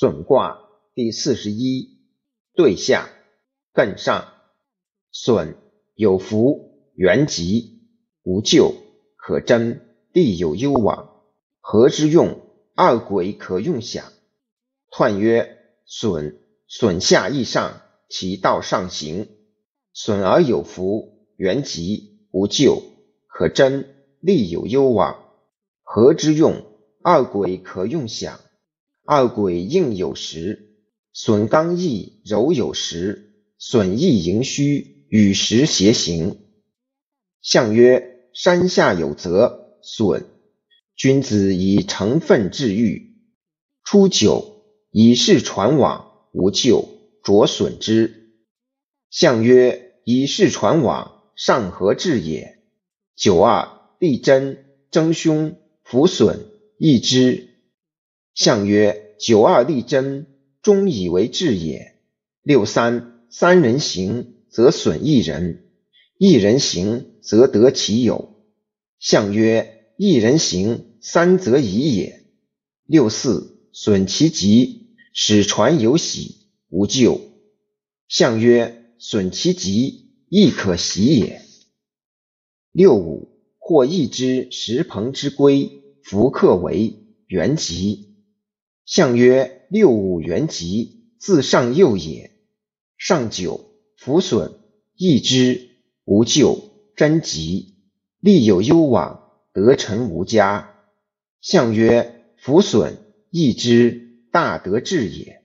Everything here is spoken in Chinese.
损卦第四十一，对下艮上，损有福，元吉，无咎，可贞，利有攸往。何之用？二鬼可用享。彖曰：损，损下益上，其道上行。损而有福，元吉，无咎，可贞，利有攸往。何之用？二鬼可用享。二鬼应有时，损刚毅，柔有时，损益盈虚，与时偕行。象曰：山下有泽，损。君子以诚分治欲。初九，以事传往，无咎，着损之。象曰：以事传往，上合治也。九二，地贞，争凶，弗损，益之。象曰：九二立贞，终以为治也。六三，三人行，则损一人；一人行，则得其友。象曰：一人行，三则已也。六四，损其吉，使传有喜，无咎。象曰：损其吉，亦可喜也。六五，或益之石朋之龟，弗克为元吉。象曰：六五元吉，自上佑也。上九，弗损，益之，无咎，贞吉，利有攸往，得臣无家。象曰：弗损，益之，大德至也。